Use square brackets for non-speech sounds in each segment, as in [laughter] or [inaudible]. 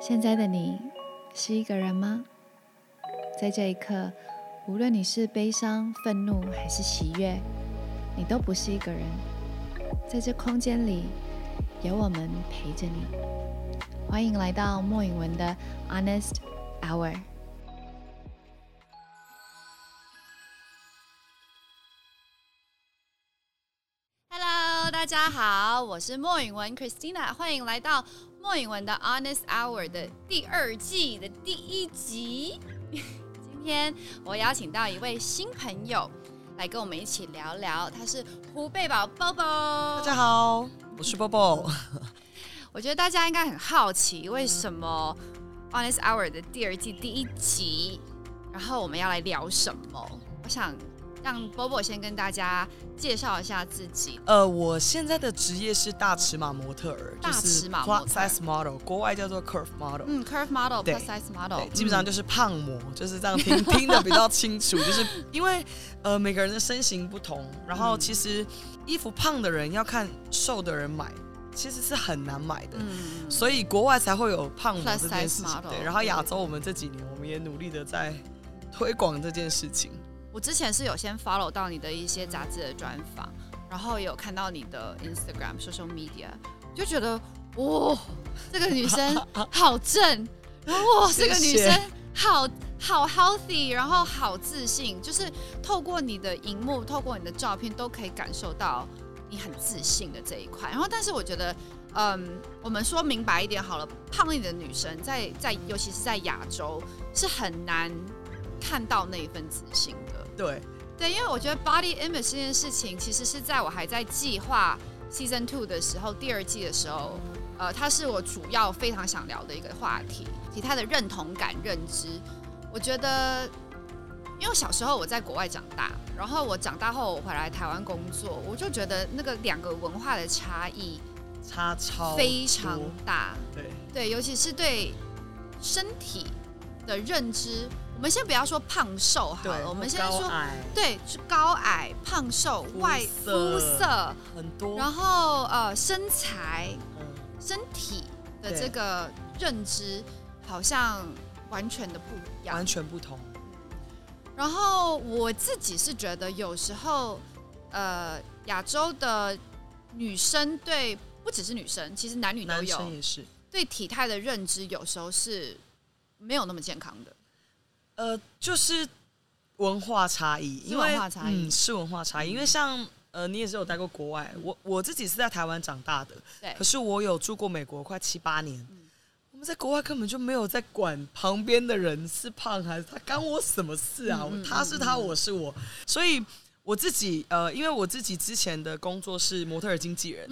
现在的你是一个人吗？在这一刻，无论你是悲伤、愤怒还是喜悦，你都不是一个人。在这空间里，有我们陪着你。欢迎来到莫允文的 Honest Hour。大家好，我是莫允文 Christina，欢迎来到莫允文的 Honest Hour 的第二季的第一集。[laughs] 今天我邀请到一位新朋友来跟我们一起聊聊，他是胡贝宝 Bobo。大家好，我是 Bobo。[laughs] 我觉得大家应该很好奇，为什么 Honest Hour 的第二季第一集，然后我们要来聊什么？我想让 Bobo 先跟大家介绍一下自己。呃，我现在的职业是大尺码模特儿，大就是尺码 plus size model，国外叫做 curve model。嗯，Curve Model 对 plus size model，基本上就是胖模，就是这样听 [laughs] 听的比较清楚，就是因为呃每个人的身形不同，然后其实衣服胖的人要看瘦的人买，其实是很难买的，嗯，所以国外才会有胖模这件 size 事情。model，对，然后亚洲我们这几年我们也努力的在推广这件事情。我之前是有先 follow 到你的一些杂志的专访，然后也有看到你的 Instagram、social media，就觉得哇，这个女生 [laughs] 好正，然后哇，这个女生好好 healthy，然后好自信，就是透过你的荧幕，透过你的照片，都可以感受到你很自信的这一块。然后，但是我觉得。嗯，我们说明白一点好了，胖一点的女生在在，尤其是在亚洲，是很难看到那一份自信的。对，对，因为我觉得 body image 这件事情，其实是在我还在计划 season two 的时候，第二季的时候，呃，它是我主要非常想聊的一个话题，其他的认同感、认知。我觉得，因为小时候我在国外长大，然后我长大后我回来台湾工作，我就觉得那个两个文化的差异差超非常大。对。对，尤其是对身体的认知。我们先不要说胖瘦好，了，我们先说矮对，是高矮、胖瘦、外肤色色，很多，然后呃身材、嗯身体的这个认知好像完全的不一样完。全不同。然后我自己是觉得有时候呃亚洲的女生对不只是女生，其实男女都男有生也是，对体态的认知，有时候是没有那么健康的。呃，就是文化差异，因为文化差异嗯，是文化差异。因为像呃，你也是有待过国外，我我自己是在台湾长大的，对可是我有住过美国快七八年。我们在国外根本就没有在管旁边的人是胖还是他，干我什么事啊？嗯嗯他是他，我是我，所以我自己呃，因为我自己之前的工作是模特儿经纪人，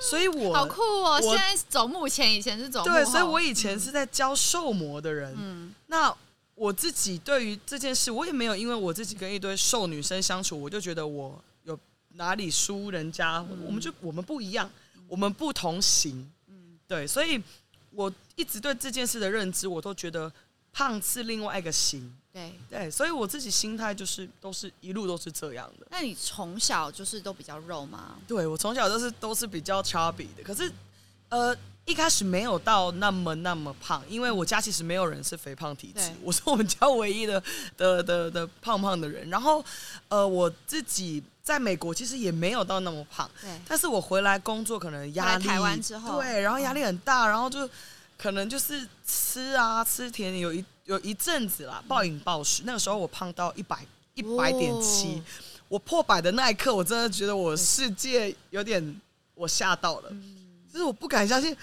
所以我嗯好酷哦！现在走目前，以前是走对，所以我以前是在教瘦模的人。嗯那我自己对于这件事，我也没有因为我自己跟一堆瘦女生相处，我就觉得我有哪里输人家，嗯我们就我们不一样，我们不同型。嗯对，所以我一直对这件事的认知，我都觉得胖是另外一个型。对。对，所以我自己心态就是都是一路都是这样的。那你从小就是都比较肉吗？对我从小都是都是比较 chubby 的，可是呃一开始没有到那么那么胖，因为我家其实没有人是肥胖体质，我是我们家唯一的的的的胖胖的人。然后呃我自己在美国其实也没有到那么胖，对，但是我回来工作可能压力台湾之后对，然后压力很大，然后就可能就是吃啊吃甜，有一有一阵子啦，暴饮暴食，那个时候我胖到一百一百点七哦，我破百的那一刻，我真的觉得我世界有点我吓到了，就是我不敢相信。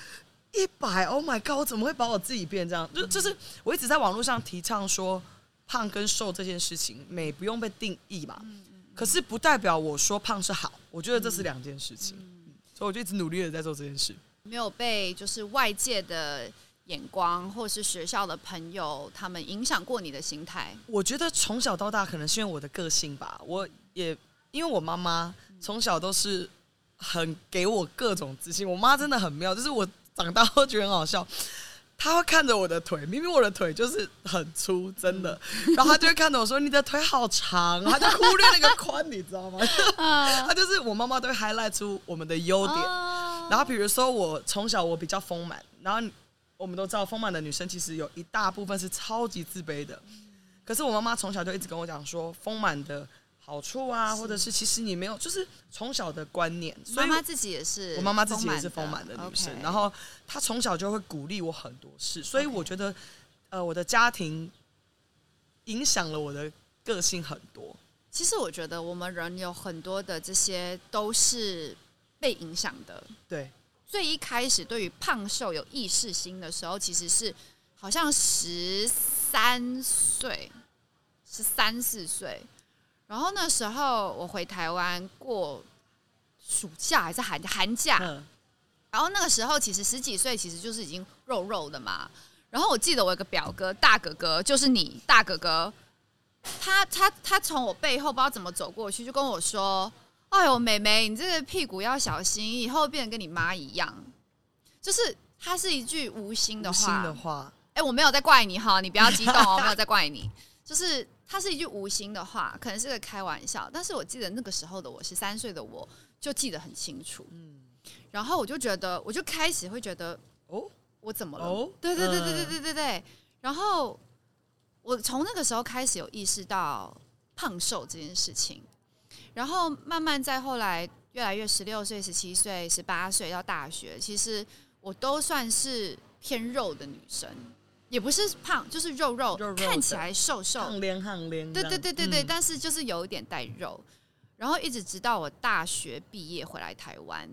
一百，Oh my god！我怎么会把我自己变这样？就就是我一直在网络上提倡说，胖跟瘦这件事情，美不用被定义嘛。可是不代表我说胖是好，我觉得这是两件事情。嗯所以我就一直努力的在做这件事。没有被就是外界的眼光或是学校的朋友他们影响过你的心态？我觉得从小到大，可能是因为我的个性吧，我也因为我妈妈从小都是很给我各种自信。我妈真的很妙，就是我长大后觉得很好笑。她会看着我的腿，明明我的腿就是很粗，真的，然后她就会看着我说：“你的腿好长。”她就忽略那个宽，你知道吗？[laughs] 她就是我妈妈都会 highlight 出我们的优点。然后比如说我从小我比较丰满，然后我们都知道丰满的女生其实有一大部分是超级自卑的。可是我妈妈从小就一直跟我讲说，丰满的好处啊，或者是其实你没有，就是从小的观念。妈妈自己也是，我妈妈自己也是丰满的女生，然后她从小就会鼓励我很多事，所以我觉得，呃，我的家庭影响了我的个性很多。其实我觉得我们人有很多的这些都是被影响的。对，最一开始对于胖瘦有意识心的时候，其实是好像十。三岁，十三四岁，然后那时候我回台湾过暑假还是寒寒假，然后那个时候其实十几岁其实就是已经肉肉的嘛。然后我记得我有个表哥，大哥哥就是你大哥哥，他他他从我背后不知道怎么走过去，就跟我说：“哎呦，妹妹，你这个屁股要小心，以后变得跟你妈一样。”就是它是一句无心的话。的话哎，我没有在怪你哈，你不要激动哦，[laughs] 没有在怪你，就是它是一句无心的话，可能是个开玩笑，但是我记得那个时候的我，十三岁的我就记得很清楚，嗯，然后我就觉得，我就开始会觉得，哦，我怎么了？哦，对对对对对对对对，然后我从那个时候开始有意识到胖瘦这件事情，然后慢慢再后来越来越十六岁、十七岁、十八岁到大学，其实我都算是偏肉的女生。也不是胖，就是肉肉，看起来瘦瘦，胖脸胖脸。对对对对对，但是就是有一点带肉，然后一直直到我大学毕业回来台湾，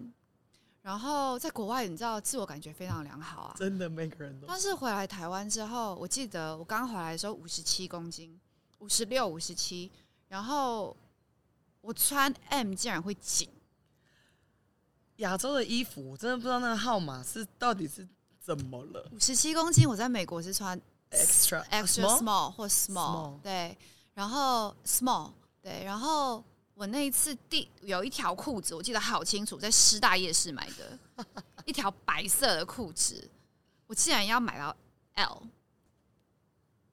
然后在国外，你知道自我感觉非常良好啊，真的每个人都。但是回来台湾之后，我记得我刚回来的时候五十七公斤，五十六、五十七，然后我穿 M 竟然会紧，亚洲的衣服我真的不知道那个号码是到底是。怎么了？五十七公斤，我在美国是穿 extra extra small 或 small，对，然后 small，对，然后我那一次第有一条裤子，我记得好清楚，在师大夜市买的一条白色的裤子，我竟然要买到 L，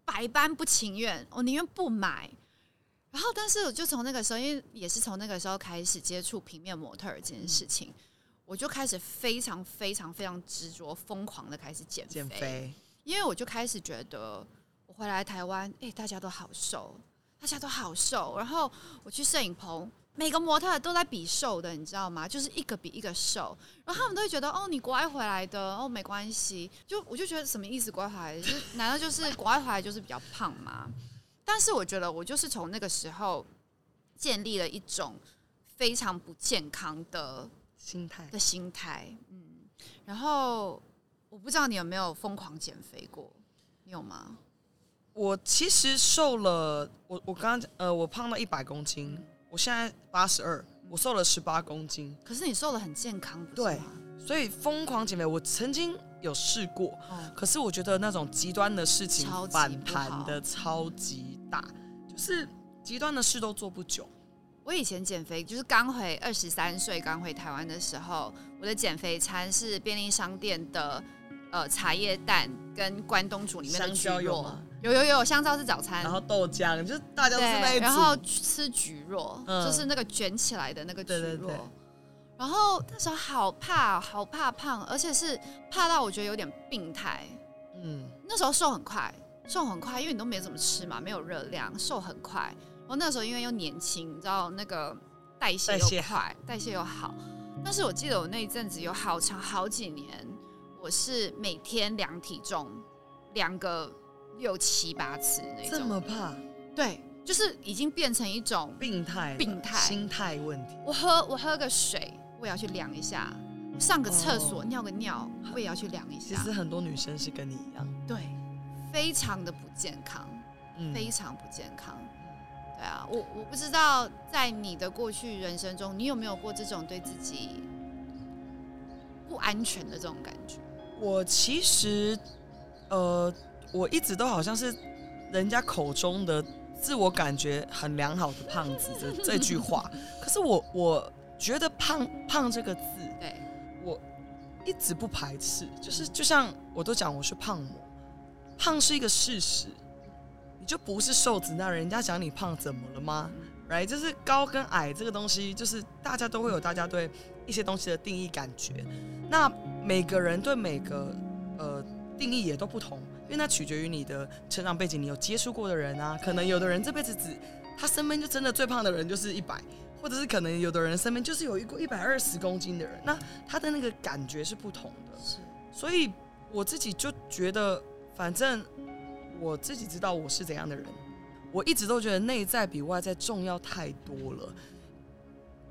百般不情愿，我宁愿不买。然后，但是我就从那个时候，因为也是从那个时候开始接触平面模特这件事情。我就开始非常非常非常执着、疯狂的开始减肥，因为我就开始觉得我回来台湾，哎，大家都好瘦，大家都好瘦。然后我去摄影棚，每个模特都在比瘦的，你知道吗？就是一个比一个瘦。然后他们都会觉得，哦，你国外回来的，哦，没关系。就我就觉得什么意思？国外回来，就难道就是国外回来就是比较胖吗？但是我觉得我就是从那个时候建立了一种非常不健康的。心态的心态，嗯，然后我不知道你有没有疯狂减肥过，你有吗？我其实瘦了，我我刚刚呃，我胖到一百公斤，我现在八十二，我瘦了十八公斤。可是你瘦的很健康，对，所以疯狂减肥，我曾经有试过，可是我觉得那种极端的事情反弹的超级大，就是极端的事都做不久。我以前减肥就是刚回二十三岁刚回台湾的时候，我的减肥餐是便利商店的呃茶叶蛋跟关东煮里面的橘肉，有有有香皂是早餐，然后豆浆就是大家都是那一然后吃橘若，就是那个卷起来的那个橘若，然后那时候好怕好怕胖，而且是怕到我觉得有点病态，嗯，那时候瘦很快，瘦很快，因为你都没怎么吃嘛，没有热量，瘦很快。我那时候因为又年轻，你知道那个代谢又快，代谢又好。但是我记得我那一阵子有好长好几年，我是每天量体重，量个六七八次那种。这么怕？对，就是已经变成一种病态、病态心态问题。我喝我喝个水，我也要去量一下；上个厕所尿个尿，我也要去量一下。其实很多女生是跟你一样，对，非常的不健康，非常不健康。对啊，我我不知道在你的过去人生中，你有没有过这种对自己不安全的这种感觉？我其实，呃，我一直都好像是人家口中的自我感觉很良好的胖子这 [laughs] 这句话。可是我我觉得“胖胖”这个字，对我一直不排斥，就是就像我都讲我是胖模，胖是一个事实，你就不是瘦子，那人家讲你胖怎么了吗？right，就是高跟矮这个东西，就是大家都会有大家对一些东西的定义感觉，那每个人对每个呃定义也都不同，因为那取决于你的成长背景，你有接触过的人啊，可能有的人这辈子只他身边就真的最胖的人就是一百。或者是可能有的人身边就是有一个一百二十公斤的人，那他的那个感觉是不同的。是，所以我自己就觉得，反正我自己知道我是怎样的人，我一直都觉得内在比外在重要太多了。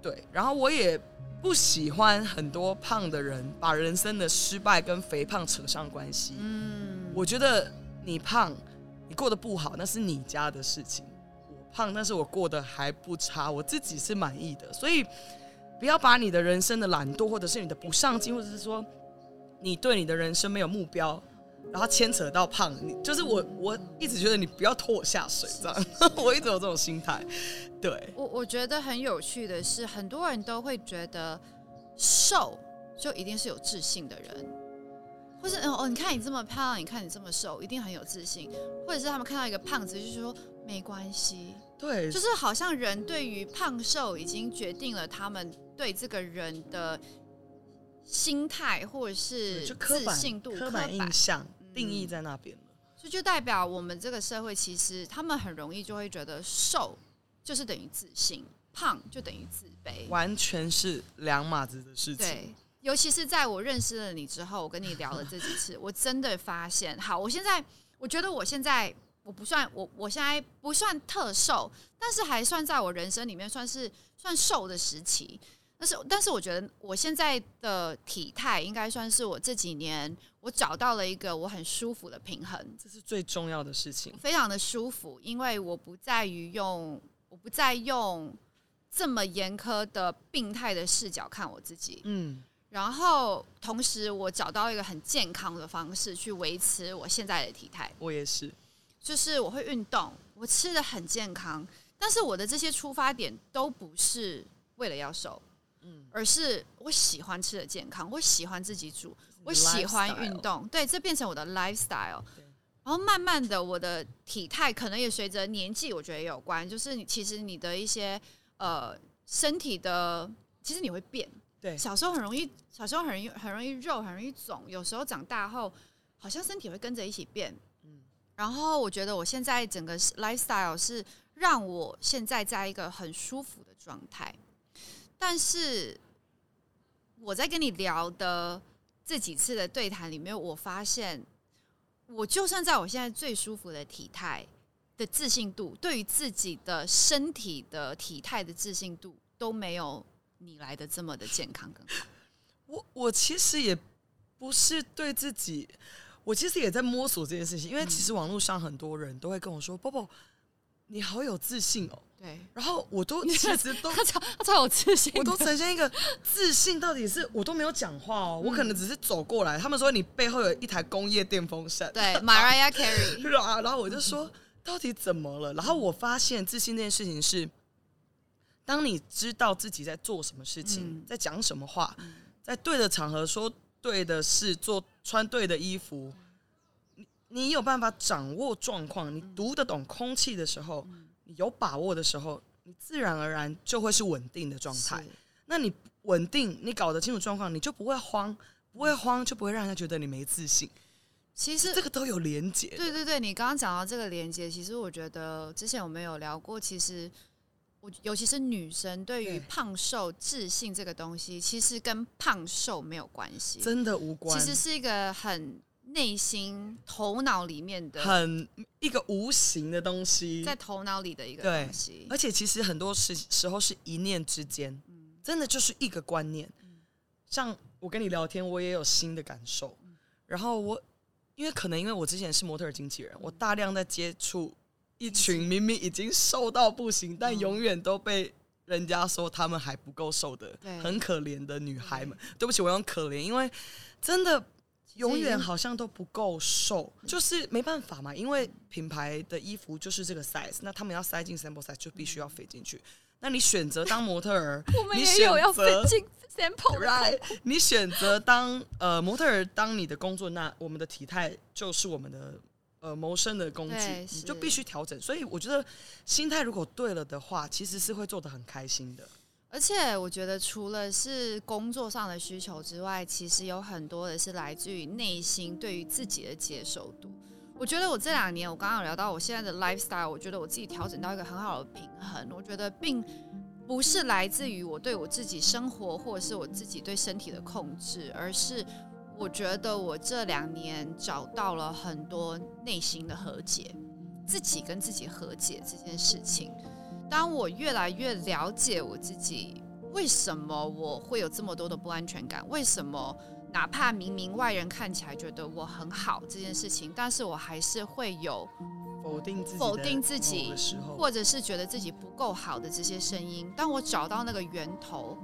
对，然后我也不喜欢很多胖的人把人生的失败跟肥胖扯上关系。嗯，我觉得你胖，你过得不好，那是你家的事情。我胖，但是我过得还不差，我自己是满意的。所以，不要把你的人生的懒惰，或者是你的不上进，或者是说你对你的人生没有目标，然后牵扯到胖，你就是我，我一直觉得你不要拖我下水，这样。[laughs] 我一直有这种心态。对我，我觉得很有趣的是，很多人都会觉得瘦就一定是有自信的人，或是哦，你看你这么胖，你看你这么瘦，一定很有自信，或者是他们看到一个胖子，就是说没关系。对，就是好像人对于胖瘦已经决定了他们对这个人的心态，或者是自信度、刻板印象定义在那边了。所以就代表我们这个社会其实他们很容易就会觉得瘦就是等于自信，胖就等于自卑，完全是两码子的事情。对，尤其是在我认识了你之后，我跟你聊了这几次，[laughs] 我真的发现，好，我现在我觉得我现在。我不算我，我现在不算特瘦，但是还算在我人生里面算是算瘦的时期。但是，但是我觉得我现在的体态应该算是我这几年我找到了一个我很舒服的平衡，这是最重要的事情。非常的舒服，因为我不在于用，我不再用这么严苛的病态的视角看我自己。嗯，然后同时我找到一个很健康的方式去维持我现在的体态。我也是。就是我会运动，我吃的很健康，但是我的这些出发点都不是为了要瘦，嗯，而是我喜欢吃的健康，我喜欢自己煮，我喜欢运动，对，这变成我的 lifestyle。然后慢慢的，我的体态可能也随着年纪，我觉得也有关，就是你其实你的一些呃身体的，其实你会变，对，小时候很容易，小时候很容易很容易肉，很容易肿，有时候长大后好像身体会跟着一起变。嗯。然后我觉得我现在整个 lifestyle 是让我现在在一个很舒服的状态，但是我在跟你聊的这几次的对谈里面，我发现我就算在我现在最舒服的体态的自信度，对于自己的身体的体态的自信度都没有你来的这么的健康更好。我我其实也不是对自己。我其实也在摸索这件事情，因为其实网络上很多人都会跟我说：“波波，你好有自信哦。”对，然后我都其实都他超他超有自信，我都呈现一个自信，到底是我都没有讲话哦，[laughs] 我可能只是走过来。他们说你背后有一台工业电风扇，对，Mariah Carey，[laughs] 然后我就说到底怎么了？然后我发现自信这件事情是，当你知道自己在做什么事情，在讲什么话，在对的场合说。对的事，做穿对的衣服，你你有办法掌握状况，你读得懂空气的时候，你有把握的时候，你自然而然就会是稳定的状态。那你稳定，你搞得清楚状况，你就不会慌，不会慌就不会让人家觉得你没自信。其实这个都有连接。对对对，你刚刚讲到这个连接，其实我觉得之前我们有聊过，其实我。尤其是女生对于胖瘦自信这个东西，其实跟胖瘦没有关系，真的无关。其实是一个很内心、头脑里面的，很一个无形的东西，在头脑里的一个东西。而且其实很多时时候是一念之间，真的就是一个观念。像我跟你聊天，我也有新的感受。然后我因为可能因为我之前是模特经纪人，我大量在接触。一群明明已经瘦到不行，但永远都被人家说他们还不够瘦的，很可怜的女孩们。对不起，我用可怜，因为真的永远好像都不够瘦，就是没办法嘛。因为品牌的衣服就是这个 size，那他们要塞进 sample size 就必须要飞进去。那你选择当模特儿，[laughs] 我们也有要飞进 sample 的 right，你选择当呃模特儿当你的工作，那我们的体态就是我们的呃谋生的工具，你就必须调整。所以我觉得心态如果对了的话，其实是会做的很开心的。而且我觉得，除了是工作上的需求之外，其实有很多的是来自于内心对于自己的接受度。我觉得我这两年，我刚刚有聊到我现在的 lifestyle，我觉得我自己调整到一个很好的平衡。我觉得并不是来自于我对我自己生活或者是我自己对身体的控制，而是我觉得我这两年找到了很多内心的和解，自己跟自己和解这件事情。当我越来越了解我自己，为什么我会有这么多的不安全感？为什么哪怕明明外人看起来觉得我很好这件事情，但是我还是会有否定自己否定自己或者是觉得自己不够好的这些声音。当我找到那个源头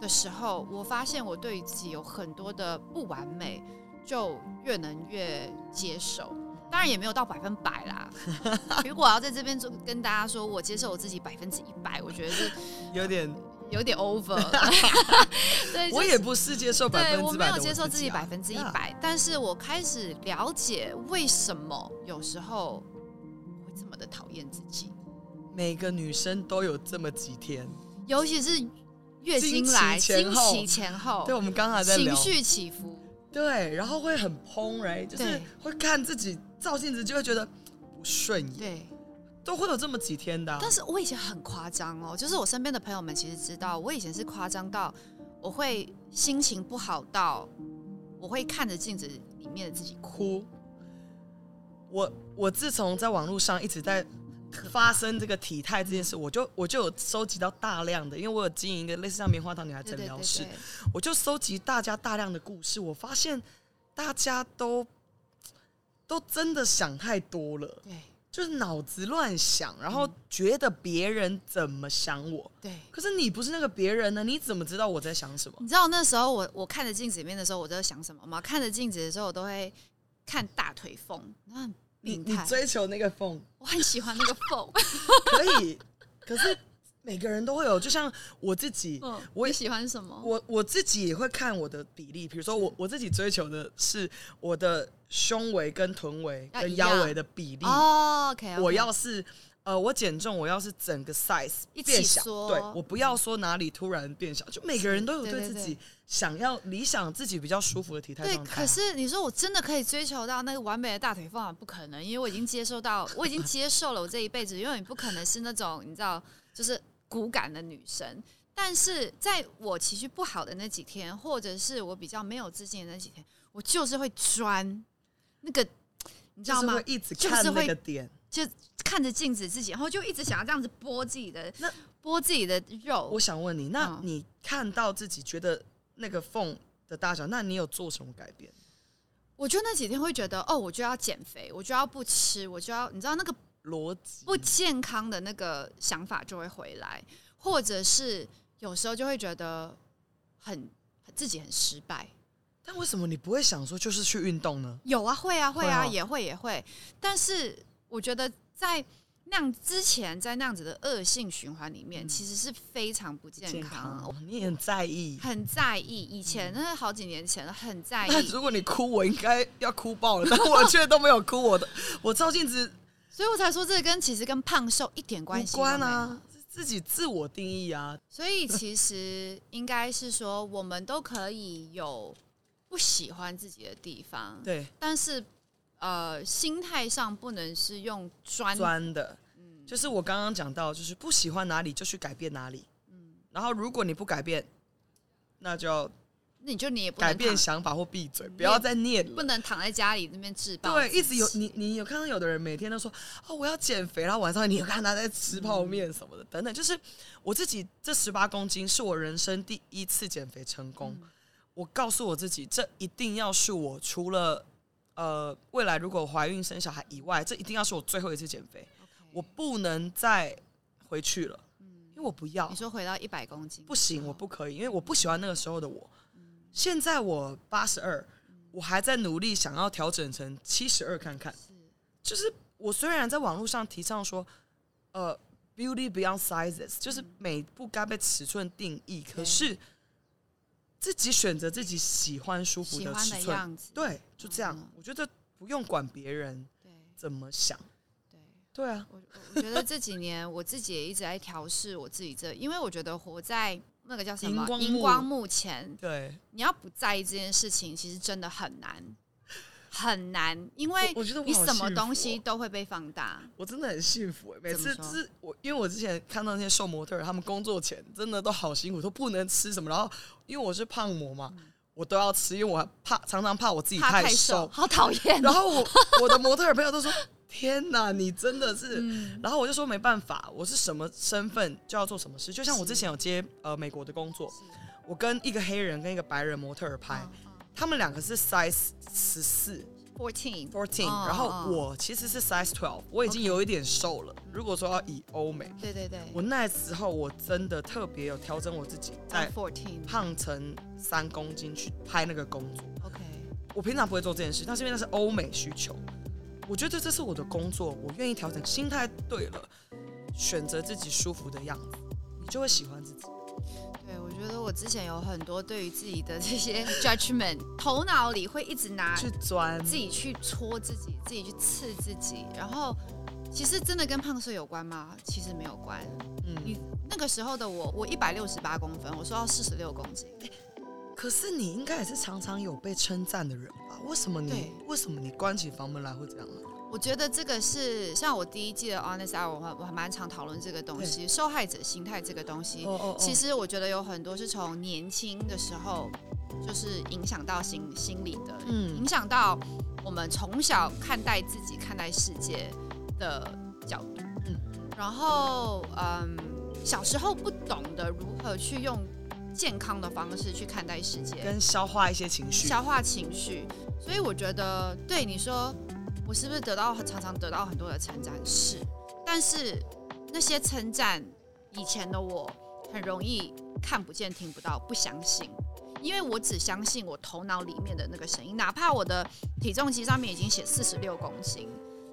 的时候，我发现我对于自己有很多的不完美，就越能越接受。当然也没有到百分百啦。[laughs] 如果我要在这边做跟大家说我接受我自己百分之一百，我觉得是 [laughs] 有点，有点 over。[laughs] 对，我就是也不是接受百对我没有分之百的接受自己啊百分之一百，但是我开始了解为什么有时候我会这么的讨厌自己。每个女生都有这么几天。尤其是月经来、经经期前后对，我们刚才在，情绪起伏，对，然后会很砰，right，就是对会看自己照镜子就会觉得不顺眼，对。都会有这么几天的啊、但是我以前很夸张哦，就是我身边的朋友们其实知道，我以前是夸张到我会心情不好到我会看着镜子里面的自己哭。我我自从在网络上一直在发生这个体态这件事，我就我就有收集到大量的，因为我有经营一个类似像棉花糖女孩诊疗室，我就收集大家大量的故事，我发现大家都都真的想太多了，对就是脑子乱想，然后觉得别人怎么想我，对。可是你不是那个别人呢，你怎么知道我在想什么？你知道那时候我我看着镜子里面的时候，我都在想什么吗？看着镜子的时候，我都会看大腿缝，那你你。追求那个缝我很喜欢那个缝，[laughs] 可以，可是每个人都会有，就像我自己，嗯，我也喜欢什么？我我自己也会看我的比例，比如说我我自己追求的是我的胸围跟臀围跟腰围的比例。哦，OK，我要是呃，我减重，我要是整个 size 变小，缩对我不要说哪里突然变小，就每个人都有对对对对自己想要理想自己比较舒服的体态对，状态啊。可是你说我真的可以追求到那个完美的大腿缝啊？不可能，因为我已经接受到，我已经接受了我这一辈子永远不可能是那种你知道，就是骨感的女生。但是在我情绪不好的那几天，或者是我比较没有自信的那几天，我就是会钻那个，你知道吗就是会？一直就是看那会个点。就看着镜子自己，然后就一直想要这样子剥自己的那剥自己的肉我。想问你，那嗯你看到自己觉得那个缝的大小，那你有做什么改变？我就那几天会觉得，哦，我就要减肥，我就要不吃，我就要，你知道那个逻辑不健康的那个想法就会回来，或者是有时候就会觉得很自己很失败。但为什么你不会想说就是去运动呢？有啊，会啊，会啊，也会也会。但是我觉得在那样之前，在那样子的恶性循环里面，其实是非常不健健康。康，你也很在意。很在意，以前那是好几年前了，很在意，[laughs] 那如果你哭，我应该要哭爆了，但我却都没有哭。我的，我照镜子所以我才说这跟其实跟胖瘦一点关无系无关啊，自己自我定义啊。所以其实应该是说，我们都可以有不喜欢自己的地方，对，但是呃，心态上不能是用专钻的，就是我刚刚讲到，就是不喜欢哪里就去改变哪里。嗯。然后如果你不改变，那就你就你也不能改变想法或闭嘴，不要再念了。不能躺在家里那边自暴对，一直有你，你有看到有的人每天都说哦我要减肥，然后晚上你有看他在吃泡面什么的，等等。就是我自己这十八公斤是我人生第一次减肥成功。我告诉我自己，这一定要是我除了呃未来如果怀孕生小孩以外，这一定要是我最后一次减肥，我不能再回去了，因为我不要你，说回到一百公斤不行，我不可以，因为我不喜欢那个时候的我。现在我八十二，我还在努力想要调整成七十二看看。就是我虽然在网络上提倡说，呃，beauty beyond sizes，就是美不该被尺寸定义，可是自己选择自己喜欢舒服的尺寸，对，就这样。嗯。我觉得不用管别人怎么想，对。对啊，我我觉得这几年我自己也一直在调试我自己这，因为我觉得活在那个叫什么？荧光幕前，对，你要不在意这件事情，其实真的很难，很难，因为我我觉得我你什么东西哦都会被放大。我真的很幸福哎，每次是我，因为我之前看到那些瘦模特，他们工作前真的都好辛苦，都不能吃什么，然后因为我是胖模嘛，我都要吃，因为我怕常常怕我自己怕太瘦，好讨厌哦。然后我我的模特朋友都说：“天哪，你真的是。嗯然后我就说没办法，我是什么身份就要做什么事。就像我之前有接呃美国的工作，我跟一个黑人跟一个白人模特儿拍，嗯他们两个是 size 十四 fourteen fourteen，、嗯然后嗯我其实是 size twelve，我已经有一点瘦了。如果说要以欧美，对对对，我那时候我真的特别有调整我自己，在 fourteen 胖成三公斤去拍那个工作。OK，我平常不会做这件事，但是因为那是欧美需求，我觉得这是我的工作，我愿意调整心态对了，选择自己舒服的样子，你就会喜欢自己。对我觉得我之前有很多对于自己的这些 [laughs] judgment，头脑里会一直拿去钻自己去戳自己，自己去刺自己，然后其实真的跟胖瘦有关吗？其实没有关。嗯，你那个时候的我，我一百六十八公分，我瘦到四十六公斤，可是你应该也是常常有被称赞的人吧？为什么你为什么你关起房门来会这样呢？我觉得这个是像我第一季的 Honest Hour，我还我还蛮常讨论这个东西，受害者心态这个东西。哦其实我觉得有很多是从年轻的时候，就是影响到心心理的，嗯影响到我们从小看待自己、看待世界的角度。嗯然后嗯，小时候不懂得如何去用健康的方式去看待世界，跟消化一些情绪，消化情绪。所以我觉得，对你说，我是不是得到常常得到很多的称赞？是，但是那些称赞，以前的我很容易看不见、听不到、不相信，因为我只相信我头脑里面的那个声音，哪怕我的体重机上面已经写四十六公斤，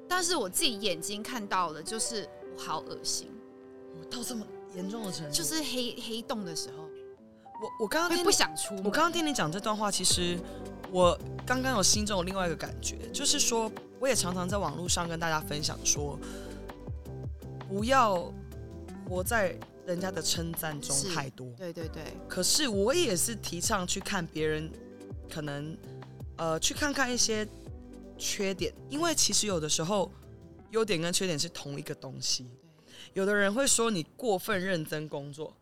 但是我自己眼睛看到的就是我好恶心，我到这么严重的程度，就是黑黑洞的时候我我刚刚会不听你想出门。我刚刚听你讲这段话，其实我刚刚有心中有另外一个感觉，就是说，我也常常在网络上跟大家分享说，不要活在人家的称赞中太多。对对对，可是我也是提倡去看别人，可能呃去看看一些缺点，因为其实有的时候优点跟缺点是同一个东西。有的人会说你过分认真工作，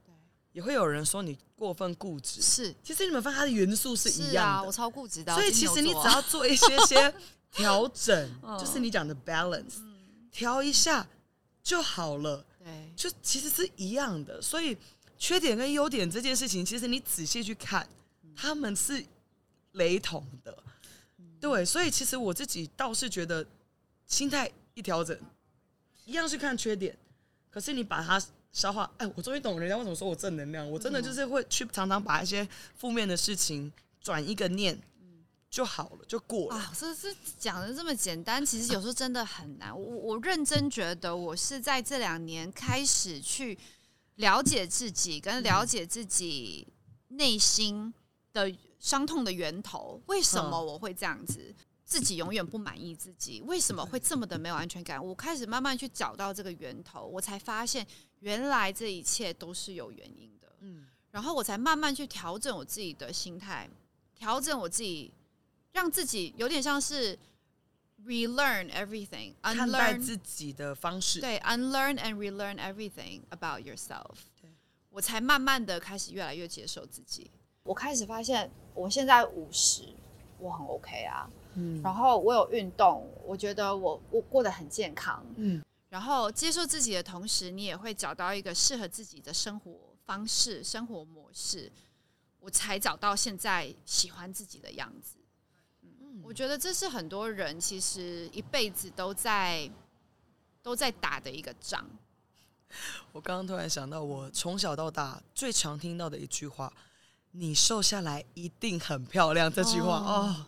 也会有人说你过分固执。是。其实你们发现它的元素是一样的，我超固执的啊，所以其实你只要做一些些调整，[laughs] 嗯。就是你讲的 balance，调一下就好了，对。就其实是一样的。所以缺点跟优点这件事情，其实你仔细去看，他们是雷同的。对，所以其实我自己倒是觉得，心态一调整，一样是看缺点，可是你把它消化，哎，我终于懂人家为什么说我正能量，我真的就是会去常常把一些负面的事情转一个念就好了，就过了。啊，这是讲的这么简单，其实有时候真的很难。我我认真觉得，我是在这两年开始去了解自己，跟了解自己内心的伤痛的源头。为什么嗯我会这样子？自己永远不满意自己，为什么会这么的没有安全感？我开始慢慢去找到这个源头，我才发现原来这一切都是有原因的。嗯，然后我才慢慢去调整我自己的心态，调整我自己，让自己有点像是 relearn everything, 看待自己的方式，对 unlearn and relearn everything about yourself 对。我才慢慢的开始越来越接受自己。我开始发现，我现在五十，我很 OK 啊。嗯然后我有运动，我觉得我我过得很健康。嗯，然后接受自己的同时，你也会找到一个适合自己的生活方式、生活模式，我才找到现在喜欢自己的样子。嗯，我觉得这是很多人其实一辈子都在都在打的一个仗。我刚刚突然想到，我从小到大最常听到的一句话：“你瘦下来一定很漂亮。”这句话哦哦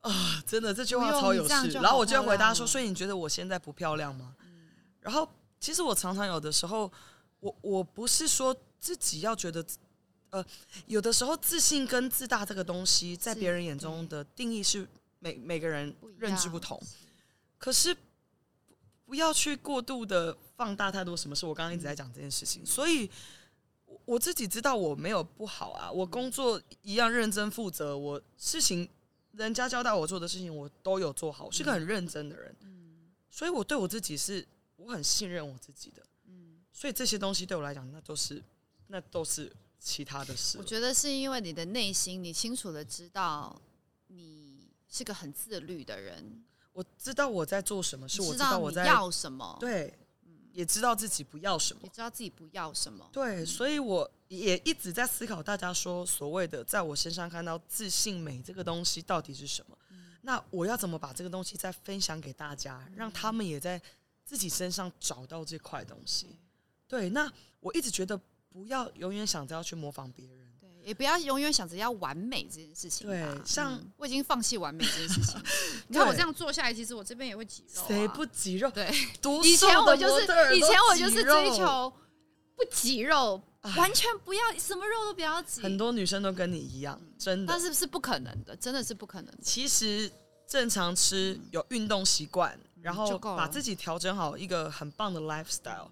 啊，真的这句话超有事。然后我就好漂亮会回答说：“所以你觉得我现在不漂亮吗？”然后其实我常常有的时候，我我不是说自己要觉得呃，有的时候自信跟自大这个东西，在别人眼中的定义是每每个人认知不同。可是不要去过度的放大太多什么事。我刚刚一直在讲这件事情，所以我自己知道我没有不好啊，我工作一样认真负责，我事情人家交代我做的事情我都有做好，我是个很认真的人。所以我对我自己是我很信任我自己的。嗯所以这些东西对我来讲，那都是那都是其他的事。我觉得是因为你的内心，你清楚的知道你是个很自律的人。我知道我在做什么，是我知道我在要什么，对，也知道自己不要什么，也知道自己不要什么。对，所以我也一直在思考，大家说所谓的在我身上看到自信美这个东西到底是什么？那我要怎么把这个东西再分享给大家，让他们也在自己身上找到这块东西？对，那我一直觉得不要永远想着要去模仿别人，对，也不要永远想着要完美这件事情。对，像我已经放弃完美这件事情。[laughs] 你看我这样坐下来，其实我这边也会挤肉。谁不挤肉？对，[laughs] 以前我就是以前我就是追求不挤肉，完全不要什么肉都不要挤。很多女生都跟你一样，真的，但是是不可能的，真的是不可能。其实正常吃，有运动习惯，然后把自己调整好一个很棒的 lifestyle。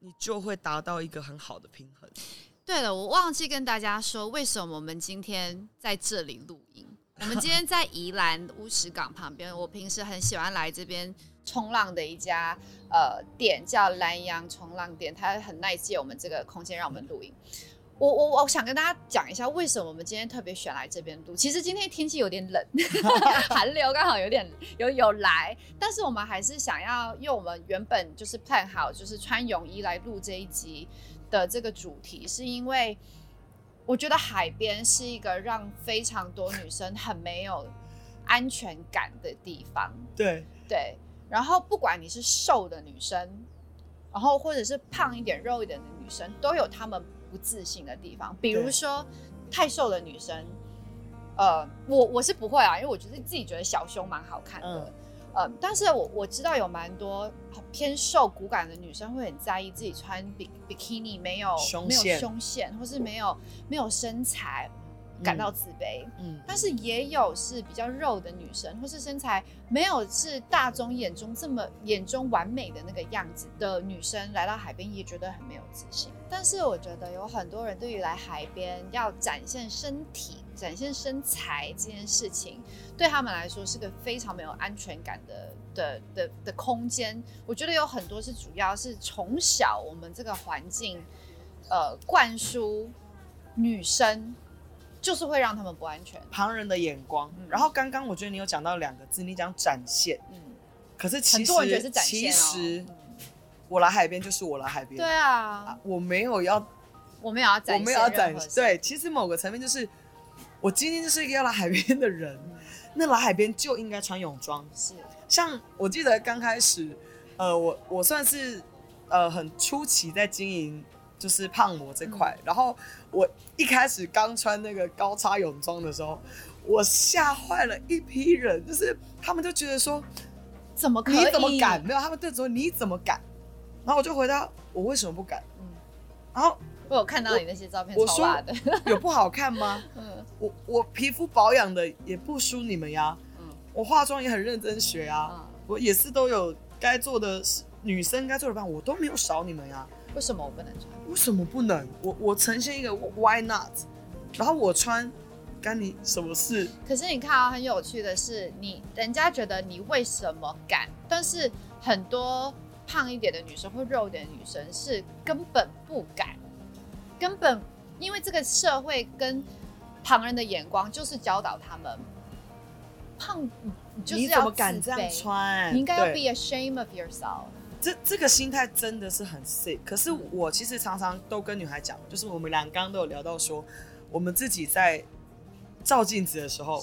你就会达到一个很好的平衡。对了，我忘记跟大家说，为什么我们今天在这里录音？我们今天在宜兰乌石港旁边，我平时很喜欢来这边冲浪的一家呃店，叫蓝洋冲浪店，它很耐借我们这个空间让我们录音。我我我想跟大家讲一下，为什么我们今天特别选来这边录。其实今天天气有点冷，[laughs] 寒流刚好有点有有来，但是我们还是想要用我们原本就是 plan 好，就是穿泳衣来录这一集的这个主题，是因为我觉得海边是一个让非常多女生很没有安全感的地方。对对，然后不管你是瘦的女生，然后或者是胖一点、肉一点的女生，都有她们。不自信的地方，比如说太瘦的女生，呃，我我是不会啊，因为我觉得自己觉得小胸蛮好看的，呃，但是我我知道有蛮多偏瘦骨感的女生会很在意自己穿比比基尼没有没有胸线，或是没有没有身材。感到自卑，嗯，但是也有是比较肉的女生，或是身材没有是大众眼中这么眼中完美的那个样子的女生，来到海边也觉得很没有自信。但是我觉得有很多人对于来海边要展现身体、展现身材这件事情，对他们来说是个非常没有安全感的的的的空间。我觉得有很多是主要是从小我们这个环境，呃，灌输女生。就是会让他们不安全，旁人的眼光。然后刚刚我觉得你有讲到两个字，你讲展现。嗯，可是其实其实我来海边就是我来海边。对啊，我没有要，我没有要展，我没有要展。对，其实某个层面就是我今天就是一个要来海边的人，那来海边就应该穿泳装。是，像我记得刚开始，呃，我我算是呃很初期在经营。就是胖模这块，然后我一开始刚穿那个高叉泳装的时候，我吓坏了一批人，就是他们就觉得说，怎么可以？你怎么敢？没有，他们就说你怎么敢？然后我就回答我为什么不敢？嗯，然后我有看到你那些照片，超辣的，[laughs] 有不好看吗？[laughs] 嗯，我我皮肤保养的也不输你们呀，嗯，我化妆也很认真学啊，我也是都有该做的女生该做的班，我都没有少你们呀。为什么我不能穿？为什么不能？我我呈现一个 Why not？然后我穿，干你什么事？可是你看啊，很有趣的是，你人家觉得你为什么敢？但是很多胖一点的女生或肉一点的女生是根本不敢，根本因为这个社会跟旁人的眼光就是教导他们胖，你怎么敢这样穿？你应该要 be ashamed of yourself。这这个心态真的是很 sick。可是我其实常常都跟女孩讲，就是我们俩刚刚都有聊到说，我们自己在照镜子的时候，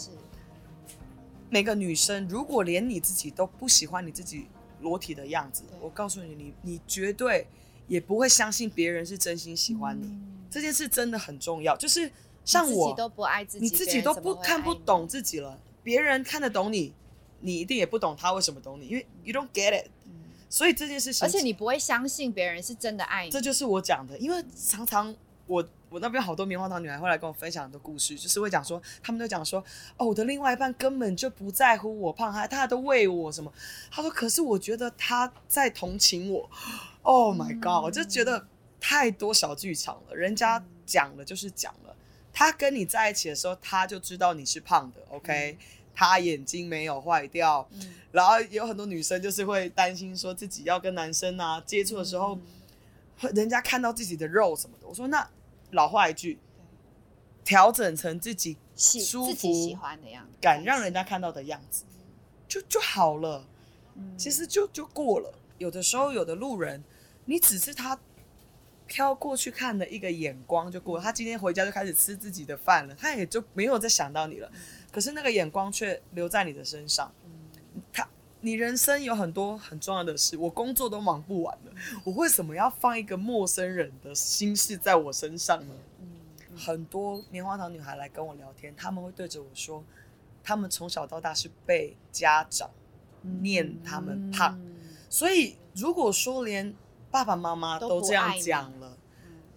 每个女生如果连你自己都不喜欢你自己裸体的样子，我告诉你，你你绝对也不会相信别人是真心喜欢你。这件事真的很重要。就是像我都不爱自己，你自己都不看不懂自己了，别人看得懂你，你一定也不懂他为什么懂你，因为 you don't get it。所以这件事情，而且你不会相信别人是真的爱你，这就是我讲的。因为常常我我那边好多棉花糖女孩会来跟我分享很多故事，就是会讲说，他们都讲说，哦，我的另外一半根本就不在乎我胖，他他都喂我什么。他说，可是我觉得他在同情我。Oh my god！我就觉得太多小剧场了，人家讲了就是讲了。他跟你在一起的时候，他就知道你是胖的，OK？他眼睛没有坏掉。然后有很多女生就是会担心说自己要跟男生啊接触的时候，人家看到自己的肉什么的。我说那老话一句，调整成自己舒服、喜欢的样子，敢让人家看到的样子，就就好了。其实就就过了。有的时候有的路人，你只是他。飘过去看的一个眼光就过了，他今天回家就开始吃自己的饭了，他也就没有再想到你了。可是那个眼光却留在你的身上。他，你人生有很多很重要的事，我工作都忙不完了，我为什么要放一个陌生人的心事在我身上呢？很多棉花糖女孩来跟我聊天，他们会对着我说，他们从小到大是被家长念他们胖，所以如果说连。爸爸妈妈都这样讲了，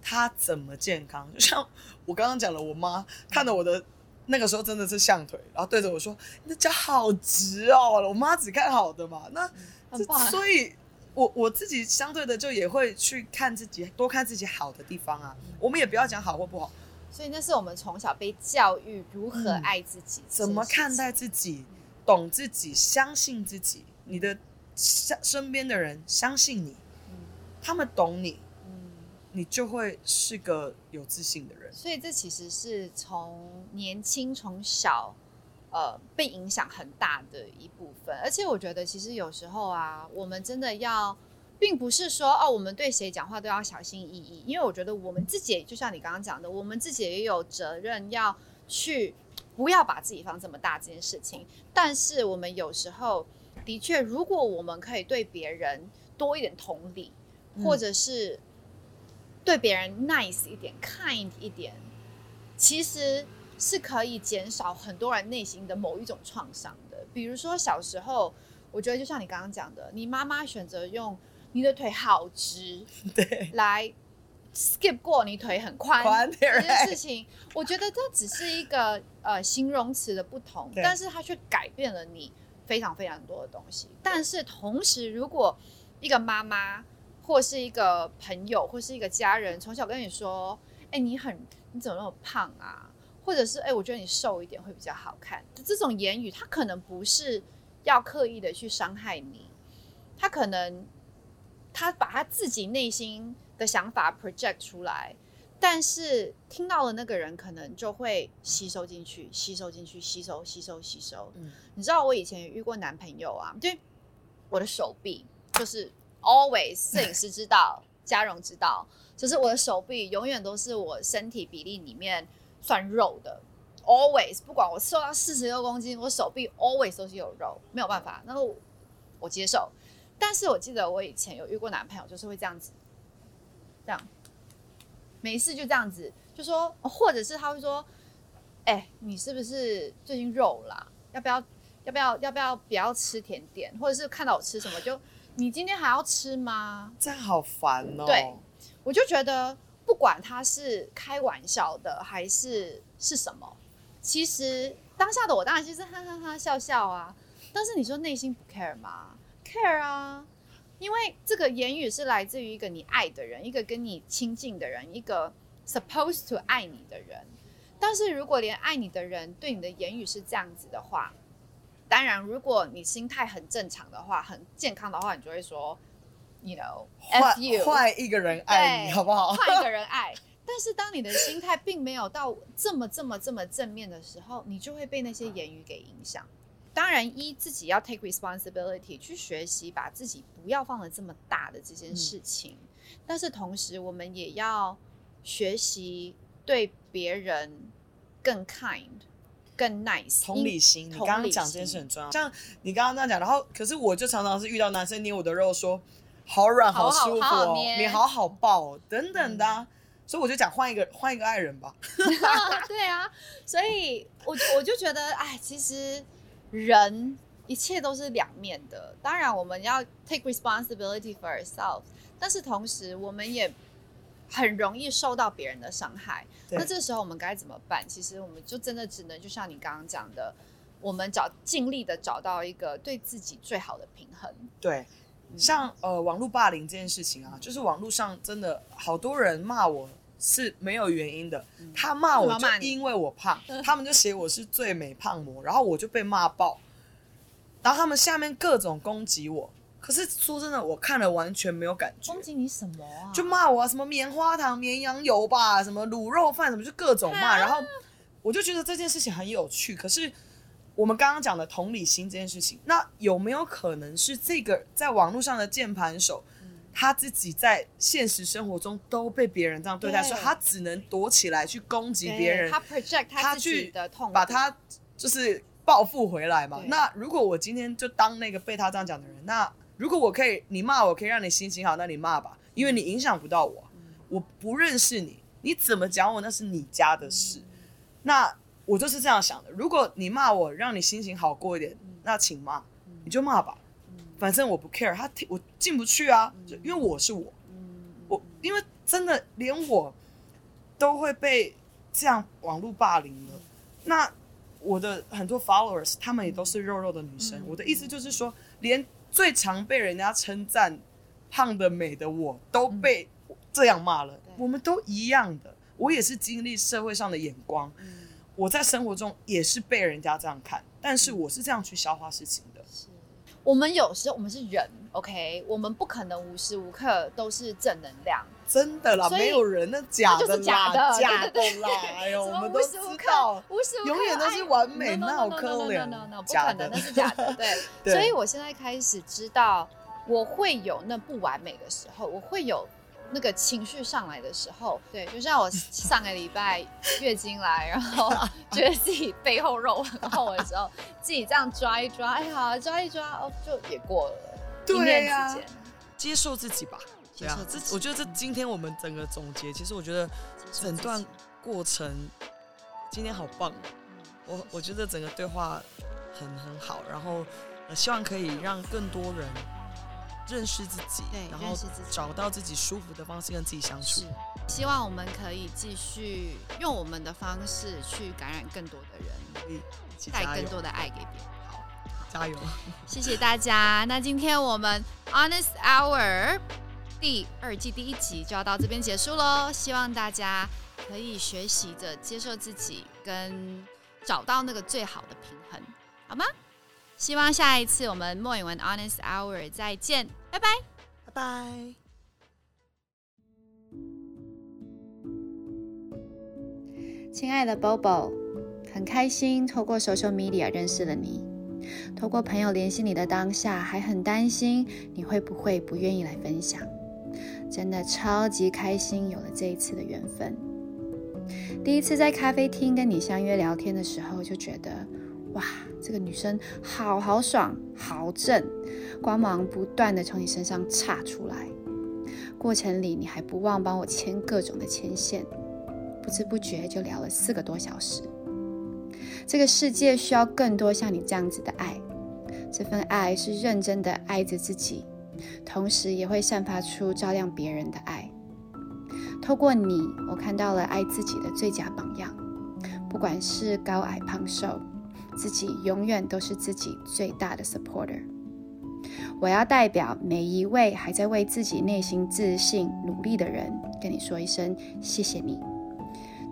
他怎么健康？就像我刚刚讲了，我妈看到我的那个时候真的是象腿，然后对着我说：“你的脚好直哦。”我妈只看好的嘛，那所以，我我自己相对的就也会去看自己，多看自己好的地方啊。我们也不要讲好或不好，所以那是我们从小被教育如何爱自己，怎么看待自己，懂自己，相信自己，你的身身边的人相信你。他们懂你，嗯，你就会是个有自信的人。所以这其实是从年轻从小，呃，被影响很大的一部分。而且我觉得，其实有时候啊，我们真的要，并不是说哦，我们对谁讲话都要小心翼翼。因为我觉得我们自己，就像你刚刚讲的，我们自己也有责任要去不要把自己放这么大这件事情。但是我们有时候的确，如果我们可以对别人多一点同理。或者是对别人 nice 一点、kind 一点，其实是可以减少很多人内心的某一种创伤的。比如说小时候，我觉得就像你刚刚讲的，你妈妈选择用你的腿好直，[laughs] 对，来 skip 过你腿很宽这件事情，我觉得这只是一个呃形容词的不同，但是它却改变了你非常非常多的东西。但是同时，如果一个妈妈，或是一个朋友，或是一个家人，从小跟你说：“哎，你很你怎么那么胖啊？”或者是“哎，我觉得你瘦一点会比较好看。”这种言语，他可能不是要刻意的去伤害你，他可能他把他自己内心的想法 project 出来，但是听到的那个人可能就会吸收进去，吸收进去，吸收，吸收，吸收。嗯，你知道我以前也遇过男朋友啊，就我的手臂就是。Always，摄影师知道，嘉荣知道，就是我的手臂永远都是我身体比例里面算肉的。Always，不管我瘦到四十六公斤，我手臂 always 都是有肉，没有办法，那我我接受。但是我记得我以前有遇过男朋友，就是会这样子，这样，没事就这样子，就说，或者是他会说，哎，你是不是最近肉了？要不要？要不要？要不要？不要吃甜点，或者是看到我吃什么就。你今天还要吃吗？这样好烦哦。对，我就觉得不管他是开玩笑的还是是什么，其实当下的我当然就是哈哈哈笑笑啊。但是你说内心不 care 吗？care 啊，因为这个言语是来自于一个你爱的人，一个跟你亲近的人，一个 supposed to 爱你的人。但是如果连爱你的人对你的言语是这样子的话，当然，如果你心态很正常的话，很健康的话，你就会说，you know，换换一个人爱你，好不好？换一个人爱。但是当你的心态并没有到这么这么这么正面的时候，你就会被那些言语给影响。当然，一自己要 take responsibility 去学习，把自己不要放的这么大的这件事情。但是同时，我们也要学习对别人更 kind。更 nice，同理心。你刚刚讲这件事很重要，像你刚刚那样讲，然后可是我就常常是遇到男生捏我的肉，说好软好舒服哦，你好好抱等等的，所以我就讲换一个换一个爱人吧。[laughs] [laughs] 对啊，所以我我就觉得，哎，其实人一切都是两面的。当然我们要 take responsibility for ourselves，但是同时我们也很容易受到别人的伤害。那这时候我们该怎么办？其实我们就真的只能就像你刚刚讲的，我们找尽力的找到一个对自己最好的平衡。对，像呃网络霸凌这件事情啊，就是网络上真的好多人骂我是没有原因的，他骂我就因为我胖，[laughs] 他们就写我是最美胖模，然后我就被骂爆，然后他们下面各种攻击我，可是说真的，我看了完全没有感觉攻。击你什么啊？就骂我、啊、什么棉花糖、绵羊油吧，什么卤肉饭，什么就各种骂，然后我就觉得这件事情很有趣。可是我们刚刚讲的同理心这件事情，那有没有可能是这个在网络上的键盘手，他自己在现实生活中都被别人这样对待，所以他只能躲起来去攻击别人，他 project 他自己去的痛，把他就是报复回来嘛。那如果我今天就当那个被他这样讲的人，那如果我可以，你骂我可以让你心情好，那你骂吧，因为你影响不到我，我不认识你，你怎么讲我那是你家的事。那我就是这样想的，如果你骂我让你心情好过一点，那请骂，你就骂吧，反正我不 care，他我进不去啊，就因为我是我，我因为真的连我都会被这样网络霸凌了，那我的很多 followers 他们也都是肉肉的女生，我的意思就是说，连最常被人家称赞胖的美的我都被这样骂了，我们都一样的，我也是经历社会上的眼光，我在生活中也是被人家这样看，但是我是这样去消化事情的，我们有时候我们是人，OK，我们不可能无时无刻都是正能量。真的啦，没有人那假的啦，的假的啦，哎呦，我们都知道。[laughs] 无时无刻永远都是完美那有 no, no, 可 no, 不可能，那是假的。对 [laughs] 所以我现在开始知道，我会有那不完美的时候，我会有那个情绪上来的时候。对，就像我上个礼拜月经来，然后 [laughs] 觉得自己背后肉很厚的时候，自己这样抓一抓，哎呀，抓一抓，哦，就也过了。对呀接受自己吧。对啊接受，自己这我觉得这今天我们整个总结，其实我觉得整段过程今天好棒，我我觉得整个对话很很好，然后呃希望可以让更多人认识自己对，然后找到自己舒服的方式跟自己相处。希望我们可以继续用我们的方式去感染更多的人，带，更多的爱给别人。好，加油！[laughs] 谢谢大家。那今天我们 Honest Hour 第二季第一集就要到这边结束喽。希望大家可以学习着接受自己，跟找到那个最好的平衡，好吗？希望下一次我们莫影文 Honest Hour 再见，拜拜。拜拜。亲爱的 Bobo，很开心透过 social media 认识了你。透过朋友联系你的当下，还很担心你会不会不愿意来分享。真的超级开心有了这一次的缘分。第一次在咖啡厅跟你相约聊天的时候，就觉得哇，这个女生好豪爽，好正，光芒不断的从你身上岔出来。过程里你还不忘帮我牵各种的牵线。不知不觉就聊了四个多小时。这个世界需要更多像你这样子的爱，这份爱是认真的爱着自己，同时也会散发出照亮别人的爱。透过你，我看到了爱自己的最佳榜样。不管是高矮胖瘦，自己永远都是自己最大的 supporter。我要代表每一位还在为自己内心自信努力的人，跟你说一声谢谢你。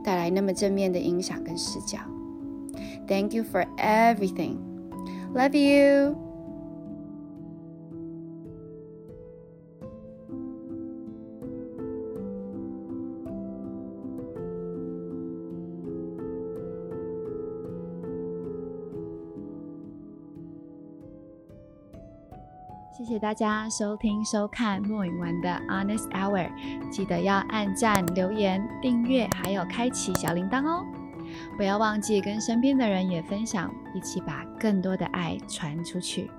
带来那么正面的影响跟视角。Thank you for everything. Love you. 谢谢大家收听收看莫允文的 Honest Hour，记得要按赞、留言、订阅，还有开启小铃铛哦！ 不要忘记跟身边的人也分享，一起把更多的爱传出去。